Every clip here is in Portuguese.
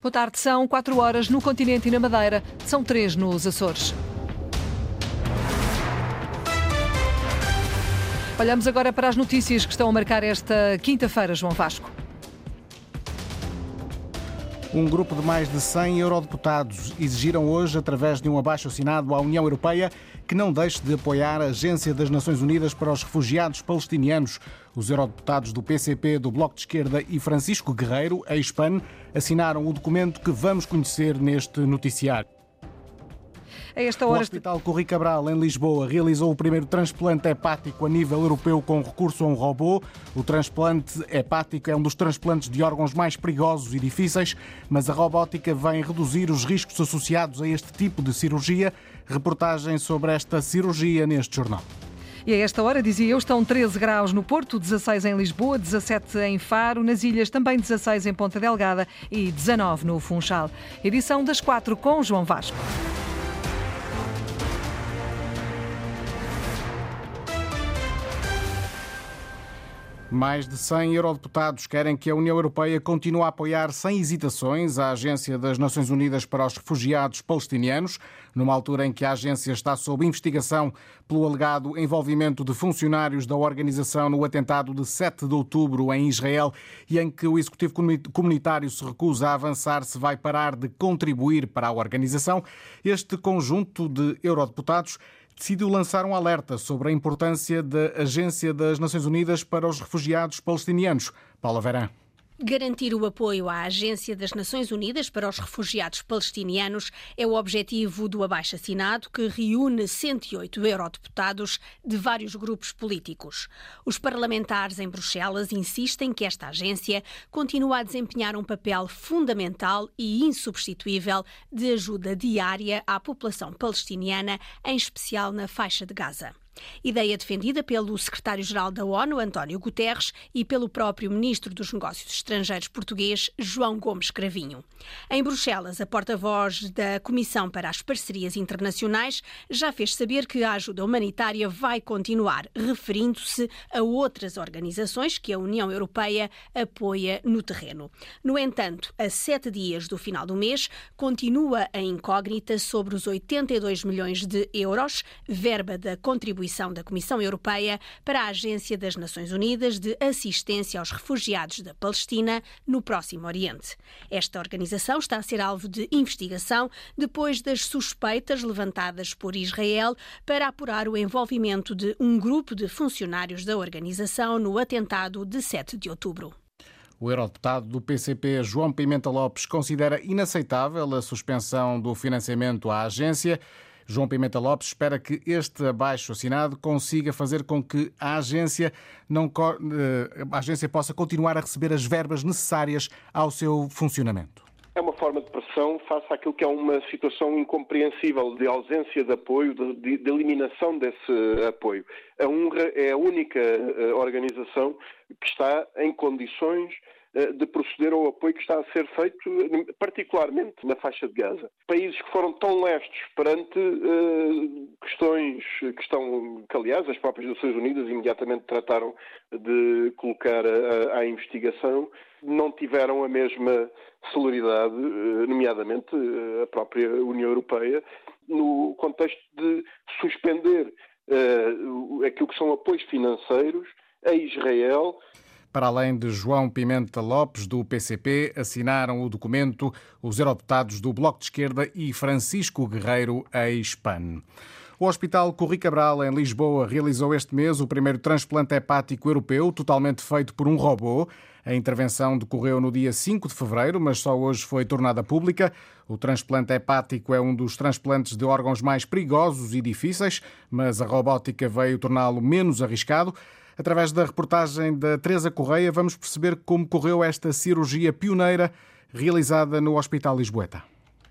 Boa tarde, são 4 horas no continente e na Madeira, são 3 nos Açores. Olhamos agora para as notícias que estão a marcar esta quinta-feira, João Vasco. Um grupo de mais de 100 eurodeputados exigiram hoje, através de um abaixo-assinado à União Europeia, que não deixe de apoiar a Agência das Nações Unidas para os Refugiados Palestinianos. Os eurodeputados do PCP, do Bloco de Esquerda e Francisco Guerreiro, ex-PAN, assinaram o documento que vamos conhecer neste noticiário. A esta hora... O Hospital Corri Cabral, em Lisboa, realizou o primeiro transplante hepático a nível europeu com recurso a um robô. O transplante hepático é um dos transplantes de órgãos mais perigosos e difíceis, mas a robótica vem reduzir os riscos associados a este tipo de cirurgia. Reportagem sobre esta cirurgia neste jornal. E a esta hora, dizia eu, estão 13 graus no Porto, 16 em Lisboa, 17 em Faro, nas ilhas também 16 em Ponta Delgada e 19 no Funchal. Edição das 4 com João Vasco. Mais de 100 eurodeputados querem que a União Europeia continue a apoiar sem hesitações a Agência das Nações Unidas para os Refugiados Palestinianos, numa altura em que a agência está sob investigação pelo alegado envolvimento de funcionários da organização no atentado de 7 de outubro em Israel e em que o Executivo Comunitário se recusa a avançar se vai parar de contribuir para a organização. Este conjunto de eurodeputados decidiu lançar um alerta sobre a importância da Agência das Nações Unidas para os Refugiados Palestinianos. Paula Verã. Garantir o apoio à Agência das Nações Unidas para os Refugiados Palestinianos é o objetivo do abaixo-assinado que reúne 108 eurodeputados de vários grupos políticos. Os parlamentares em Bruxelas insistem que esta agência continua a desempenhar um papel fundamental e insubstituível de ajuda diária à população palestiniana, em especial na faixa de Gaza. Ideia defendida pelo secretário-geral da ONU, António Guterres, e pelo próprio ministro dos Negócios Estrangeiros português, João Gomes Cravinho. Em Bruxelas, a porta-voz da Comissão para as Parcerias Internacionais já fez saber que a ajuda humanitária vai continuar, referindo-se a outras organizações que a União Europeia apoia no terreno. No entanto, a sete dias do final do mês, continua a incógnita sobre os 82 milhões de euros, verba da contribuição contribuição da Comissão Europeia para a Agência das Nações Unidas de Assistência aos Refugiados da Palestina no Próximo Oriente. Esta organização está a ser alvo de investigação depois das suspeitas levantadas por Israel para apurar o envolvimento de um grupo de funcionários da organização no atentado de 7 de outubro. O eurodeputado do PCP, João Pimenta Lopes, considera inaceitável a suspensão do financiamento à agência. João Pimenta Lopes espera que este abaixo assinado consiga fazer com que a agência, não, eh, a agência possa continuar a receber as verbas necessárias ao seu funcionamento. É uma forma de pressão face àquilo que é uma situação incompreensível de ausência de apoio, de, de eliminação desse apoio. A UNRWA é a única eh, organização que está em condições eh, de proceder ao apoio que está a ser feito, particularmente na faixa de Gaza. Países que foram tão lestos perante uh, questões que estão, que aliás as próprias Nações Unidas imediatamente trataram de colocar à investigação, não tiveram a mesma celeridade, uh, nomeadamente a própria União Europeia, no contexto de suspender aquilo que são apoios financeiros a Israel para além de João Pimenta Lopes, do PCP, assinaram o documento os eurodeputados do Bloco de Esquerda e Francisco Guerreiro, ex-PAN. O Hospital Corri Cabral, em Lisboa, realizou este mês o primeiro transplante hepático europeu, totalmente feito por um robô. A intervenção decorreu no dia 5 de fevereiro, mas só hoje foi tornada pública. O transplante hepático é um dos transplantes de órgãos mais perigosos e difíceis, mas a robótica veio torná-lo menos arriscado. Através da reportagem da Teresa Correia, vamos perceber como correu esta cirurgia pioneira realizada no Hospital Lisboeta.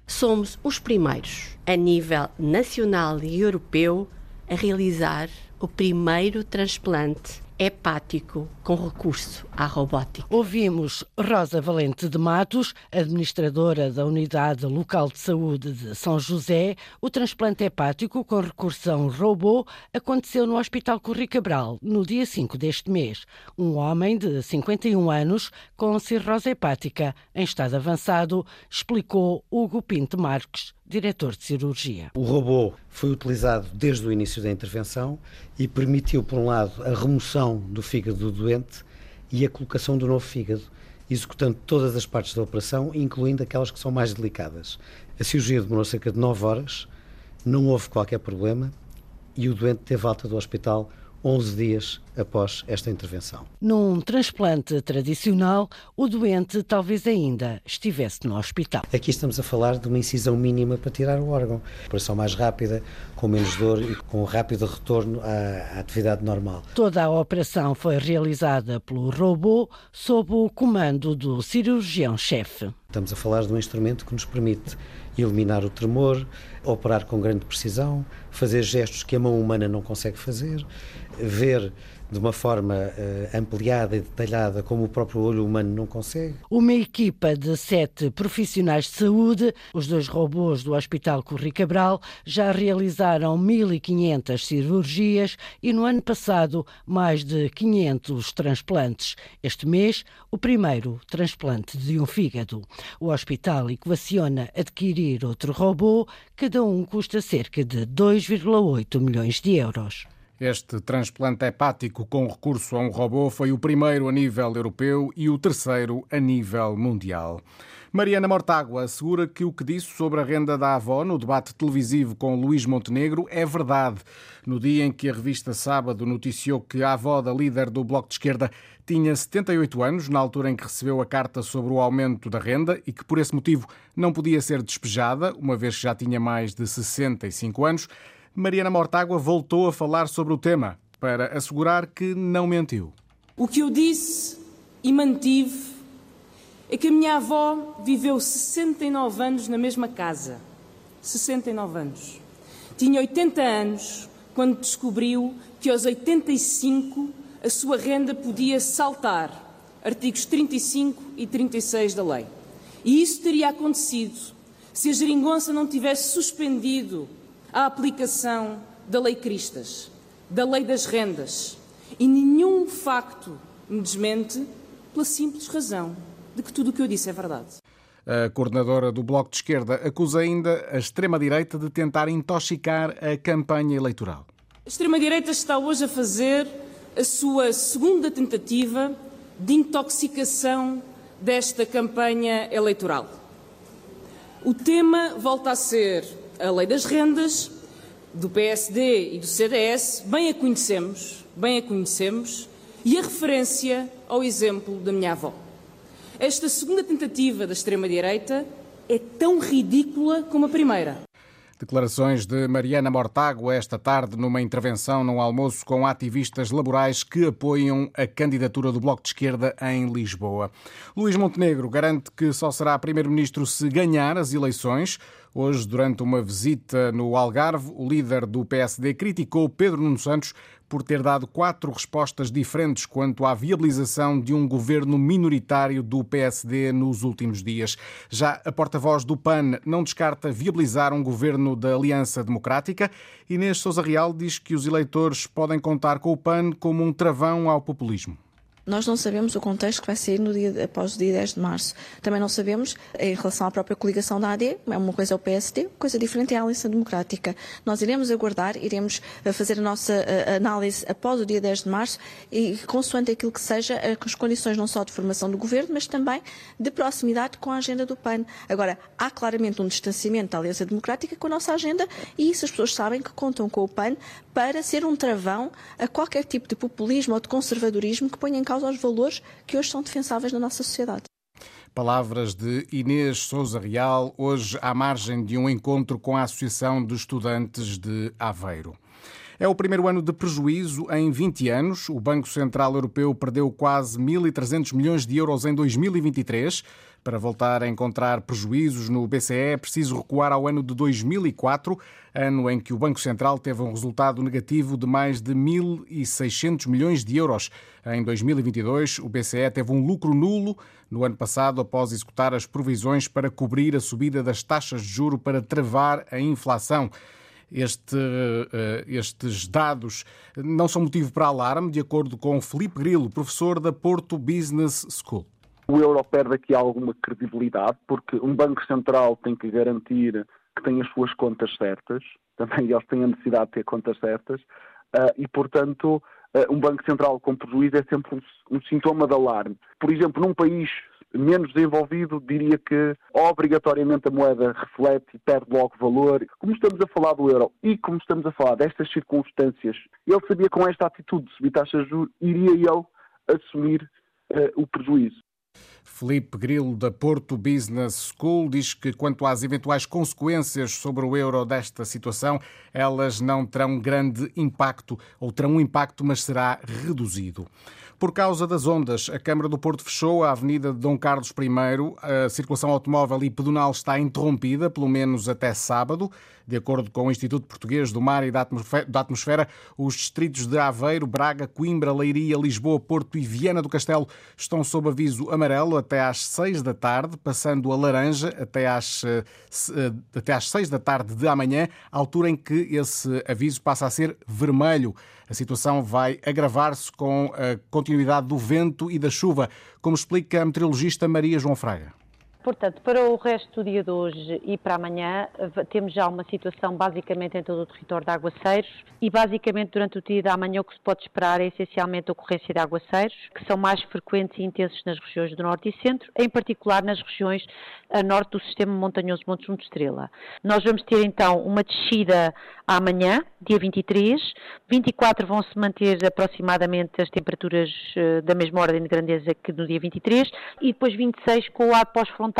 Somos os primeiros, a nível nacional e europeu, a realizar o primeiro transplante hepático com recurso à robótica. Ouvimos Rosa Valente de Matos, administradora da Unidade Local de Saúde de São José. O transplante hepático com recurso a um robô aconteceu no Hospital Corri Cabral no dia 5 deste mês. Um homem de 51 anos com cirrose hepática em estado avançado explicou Hugo Pinto Marques, diretor de cirurgia. O robô foi utilizado desde o início da intervenção e permitiu, por um lado, a remoção do fígado do doente e a colocação do novo fígado, executando todas as partes da operação, incluindo aquelas que são mais delicadas. A cirurgia demorou cerca de 9 horas, não houve qualquer problema e o doente teve alta do hospital 11 dias após esta intervenção. Num transplante tradicional, o doente talvez ainda estivesse no hospital. Aqui estamos a falar de uma incisão mínima para tirar o órgão. Operação mais rápida, com menos dor e com rápido retorno à, à atividade normal. Toda a operação foi realizada pelo robô sob o comando do cirurgião-chefe. Estamos a falar de um instrumento que nos permite eliminar o tremor, operar com grande precisão, fazer gestos que a mão humana não consegue fazer, ver de uma forma uh, ampliada e detalhada como o próprio olho humano não consegue. Uma equipa de sete profissionais de saúde, os dois robôs do Hospital Corri Cabral, já realizaram 1.500 cirurgias e no ano passado mais de 500 transplantes. Este mês, o primeiro transplante de um fígado. O hospital equaciona adquirir outro robô, cada um custa cerca de 2,8 milhões de euros. Este transplante hepático com recurso a um robô foi o primeiro a nível europeu e o terceiro a nível mundial. Mariana Mortágua assegura que o que disse sobre a renda da avó no debate televisivo com Luís Montenegro é verdade. No dia em que a revista Sábado noticiou que a avó da líder do Bloco de Esquerda tinha 78 anos, na altura em que recebeu a carta sobre o aumento da renda e que por esse motivo não podia ser despejada, uma vez que já tinha mais de 65 anos, Mariana Mortágua voltou a falar sobre o tema para assegurar que não mentiu. O que eu disse e mantive é que a minha avó viveu 69 anos na mesma casa. 69 anos. Tinha 80 anos quando descobriu que aos 85 a sua renda podia saltar. Artigos 35 e 36 da lei. E isso teria acontecido se a geringonça não tivesse suspendido a aplicação da Lei Cristas, da Lei das Rendas. E nenhum facto me desmente pela simples razão de que tudo o que eu disse é verdade. A coordenadora do Bloco de Esquerda acusa ainda a extrema-direita de tentar intoxicar a campanha eleitoral. A extrema-direita está hoje a fazer a sua segunda tentativa de intoxicação desta campanha eleitoral. O tema volta a ser a lei das rendas, do PSD e do CDS, bem a conhecemos, bem a conhecemos, e a referência ao exemplo da minha avó. Esta segunda tentativa da extrema-direita é tão ridícula como a primeira. Declarações de Mariana Mortágua esta tarde numa intervenção num almoço com ativistas laborais que apoiam a candidatura do Bloco de Esquerda em Lisboa. Luís Montenegro garante que só será primeiro-ministro se ganhar as eleições. Hoje, durante uma visita no Algarve, o líder do PSD criticou Pedro Nuno Santos por ter dado quatro respostas diferentes quanto à viabilização de um governo minoritário do PSD nos últimos dias. Já a porta-voz do PAN não descarta viabilizar um governo da Aliança Democrática. Inês Souza Real diz que os eleitores podem contar com o PAN como um travão ao populismo. Nós não sabemos o contexto que vai sair no dia, após o dia 10 de março. Também não sabemos em relação à própria coligação da AD, é uma coisa é o PSD, coisa diferente é a Aliança Democrática. Nós iremos aguardar, iremos eh, fazer a nossa eh, análise após o dia 10 de março e consoante aquilo que seja eh, as condições não só de formação do governo, mas também de proximidade com a agenda do PAN. Agora, há claramente um distanciamento da Aliança Democrática com a nossa agenda e isso as pessoas sabem que contam com o PAN para ser um travão a qualquer tipo de populismo ou de conservadorismo que ponha em causa causa aos valores que hoje são defensáveis na nossa sociedade. Palavras de Inês Souza Real, hoje à margem de um encontro com a Associação de Estudantes de Aveiro. É o primeiro ano de prejuízo em 20 anos. O Banco Central Europeu perdeu quase 1.300 milhões de euros em 2023. Para voltar a encontrar prejuízos no BCE, é preciso recuar ao ano de 2004, ano em que o Banco Central teve um resultado negativo de mais de 1.600 milhões de euros. Em 2022, o BCE teve um lucro nulo no ano passado, após executar as provisões para cobrir a subida das taxas de juro para travar a inflação. Este, eh, estes dados não são motivo para alarme, de acordo com Felipe Grilo, professor da Porto Business School. O euro perde aqui alguma credibilidade, porque um Banco Central tem que garantir que tem as suas contas certas, também eles têm a necessidade de ter contas certas, uh, e, portanto, uh, um Banco Central com prejuízo é sempre um, um sintoma de alarme. Por exemplo, num país menos desenvolvido, diria que obrigatoriamente a moeda reflete e perde logo valor. Como estamos a falar do euro e como estamos a falar destas circunstâncias, ele sabia com esta atitude de subir taxas de juros, iria ele assumir uh, o prejuízo. Felipe Grilo, da Porto Business School, diz que quanto às eventuais consequências sobre o euro desta situação, elas não terão grande impacto, ou terão um impacto, mas será reduzido. Por causa das ondas, a Câmara do Porto fechou a Avenida de Dom Carlos I. A circulação automóvel e pedonal está interrompida, pelo menos até sábado. De acordo com o Instituto Português do Mar e da Atmosfera, os distritos de Aveiro, Braga, Coimbra, Leiria, Lisboa, Porto e Viana do Castelo estão sob aviso amarelo até às 6 da tarde, passando a laranja até às, eh, eh, até às 6 da tarde de amanhã, altura em que esse aviso passa a ser vermelho. A situação vai agravar-se com a continuidade do vento e da chuva, como explica a meteorologista Maria João Fraga. Portanto, para o resto do dia de hoje e para amanhã, temos já uma situação basicamente em todo o território de aguaceiros e basicamente durante o dia de amanhã o que se pode esperar é essencialmente a ocorrência de aguaceiros, que são mais frequentes e intensos nas regiões do Norte e Centro, em particular nas regiões a norte do sistema montanhoso Monte Junto Estrela. Nós vamos ter então uma descida amanhã, dia 23, 24 vão se manter aproximadamente as temperaturas eh, da mesma ordem de grandeza que no dia 23 e depois 26 com o ar pós-frontal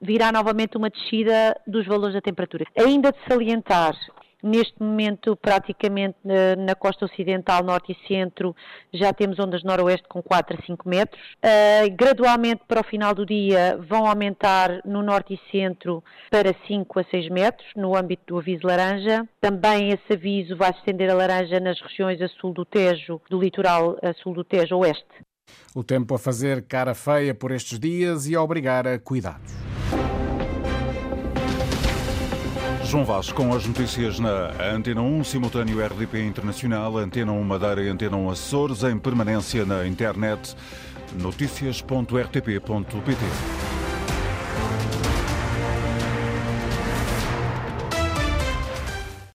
virá novamente uma descida dos valores da temperatura. Ainda de salientar Neste momento, praticamente na, costa ocidental, norte e centro, já temos ondas noroeste com 4 a 5 metros. Uh, gradualmente, para o final do dia, vão aumentar no norte e centro para 5 a 6 metros, no âmbito do aviso laranja. Também esse aviso vai se estender a laranja nas regiões a sul do Tejo, do litoral a sul do Tejo oeste. O tempo a fazer cara feia por estes dias e a obrigar a cuidados. João Vaz com as notícias na Antena 1, simultâneo RDP Internacional, Antena 1 Madeira e Antena 1 Açores, em permanência na internet, notícias.rtp.pt.